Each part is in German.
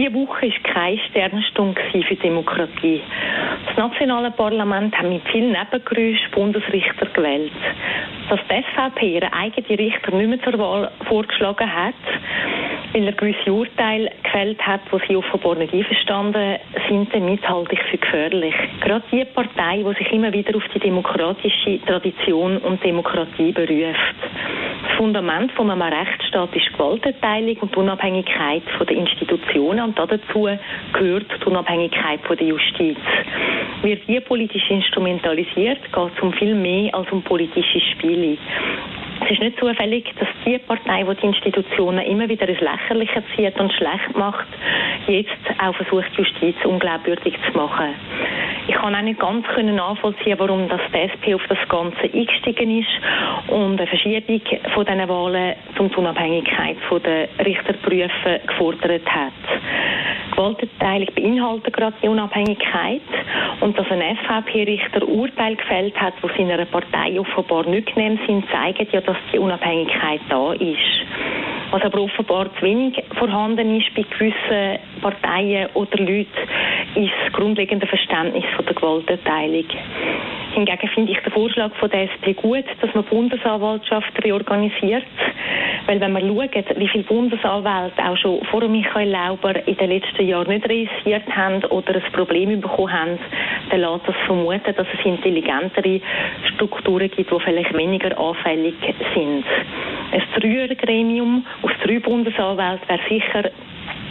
Diese Woche war keine Sternstunde für Demokratie. Das nationale Parlament hat mit vielen Nebengeräuschen Bundesrichter gewählt. Dass die SVP ihren eigenen Richter nicht mehr zur Wahl vorgeschlagen hat, weil er gewisse Urteile gefällt hat, wo sie offenbar nicht einverstanden sind, damit halte ich für gefährlich. Gerade die Partei, die sich immer wieder auf die demokratische Tradition und Demokratie beruft. Fundament von einem Rechtsstaat ist Gewaltenteilung und die Unabhängigkeit der Institutionen und dazu gehört die Unabhängigkeit der Justiz. Wird die politisch instrumentalisiert, geht es um viel mehr als um politische Spiele. Es ist nicht zufällig, dass die Partei, die die Institutionen immer wieder ins Lächerliche zieht und schlecht macht, jetzt auch versucht, die Justiz unglaubwürdig zu machen. Ich kann auch nicht ganz nachvollziehen, warum das die SP auf das Ganze eingestiegen ist und eine Verschiebung von diesen Wahlen zum Unabhängigkeit der Richterprüfen gefordert hat. Gewaltenteilung beinhaltet gerade die Unabhängigkeit und dass ein SVP-Richter Urteil gefällt hat, wo seiner Partei offenbar nicht genehm sind, zeigt ja, dass die Unabhängigkeit da ist. Was aber offenbar zu wenig vorhanden ist bei gewissen Parteien oder Leuten, ist das grundlegende Verständnis von der Gewaltenteilung. Hingegen finde ich den Vorschlag von der SP gut, dass man die Bundesanwaltschaft reorganisiert. Weil wenn man schaut, wie viele Bundesanwälte auch schon vor Michael Lauber in den letzten Jahren nicht reüssiert haben oder ein Problem bekommen haben, dann lässt das vermuten, dass es intelligentere Strukturen gibt, die vielleicht weniger anfällig sind. Ein Dreiergremium aus drei Bundesanwälten wäre sicher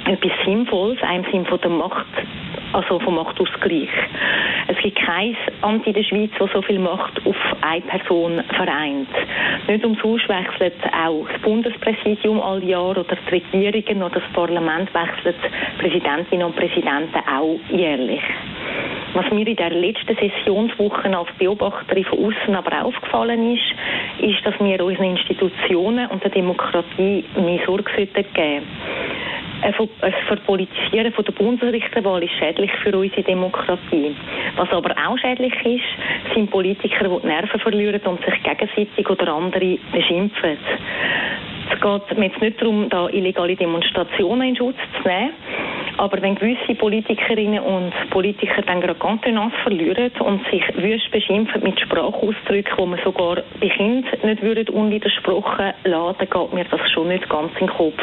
etwas Sinnvolles, einem Sinn von der Macht, also vom Machtausgleich. Es gibt kein Amt in der Schweiz, das so viel Macht auf eine Person vereint. Nicht umsonst wechselt auch das Bundespräsidium all Jahr oder die Regierungen oder das Parlament wechselt Präsidentinnen und Präsidenten auch jährlich. Was mir in der letzten Sessionswoche als Beobachterin von außen aber aufgefallen ist, ist, dass wir unseren Institutionen und der Demokratie mehr Sorge geben sollten. Ein Verpolitisieren von der Bundesrichterwahl ist schädlich für unsere Demokratie. Was aber auch schädlich ist, sind Politiker, die die Nerven verlieren und sich gegenseitig oder andere beschimpfen. Es geht mir jetzt nicht darum, da illegale Demonstrationen in Schutz zu nehmen, aber wenn gewisse Politikerinnen und Politiker dann gerade Kontenance verlieren und sich wüst beschimpfen mit Sprachausdrücken, wo man sogar bei Kindern nicht würde unwidersprochen dann geht mir das schon nicht ganz in den Kopf.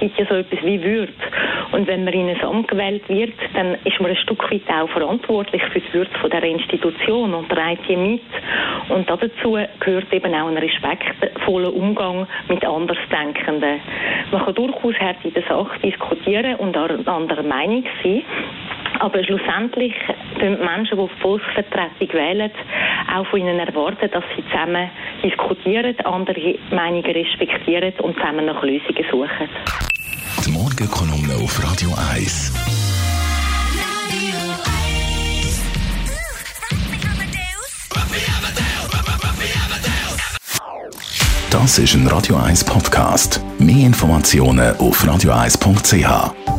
Gibt ja so etwas wie Würde. Und wenn man in ein Amt gewählt wird, dann ist man ein Stück weit auch verantwortlich für die Würde von der Institution und trägt die mit. Und dazu gehört eben auch ein respektvoller Umgang mit Andersdenkenden. Man kann durchaus hart in der Sache diskutieren und anderer Meinung sein. Aber schlussendlich können Menschen, die die Volksvertretung wählen, auch von ihnen erwarten, dass sie zusammen diskutieren, andere Meinungen respektieren und zusammen nach Lösungen suchen. Die Morgenkolumne auf Radio 1. Das ist ein Radio 1 Podcast. Mehr Informationen auf radio1.ch.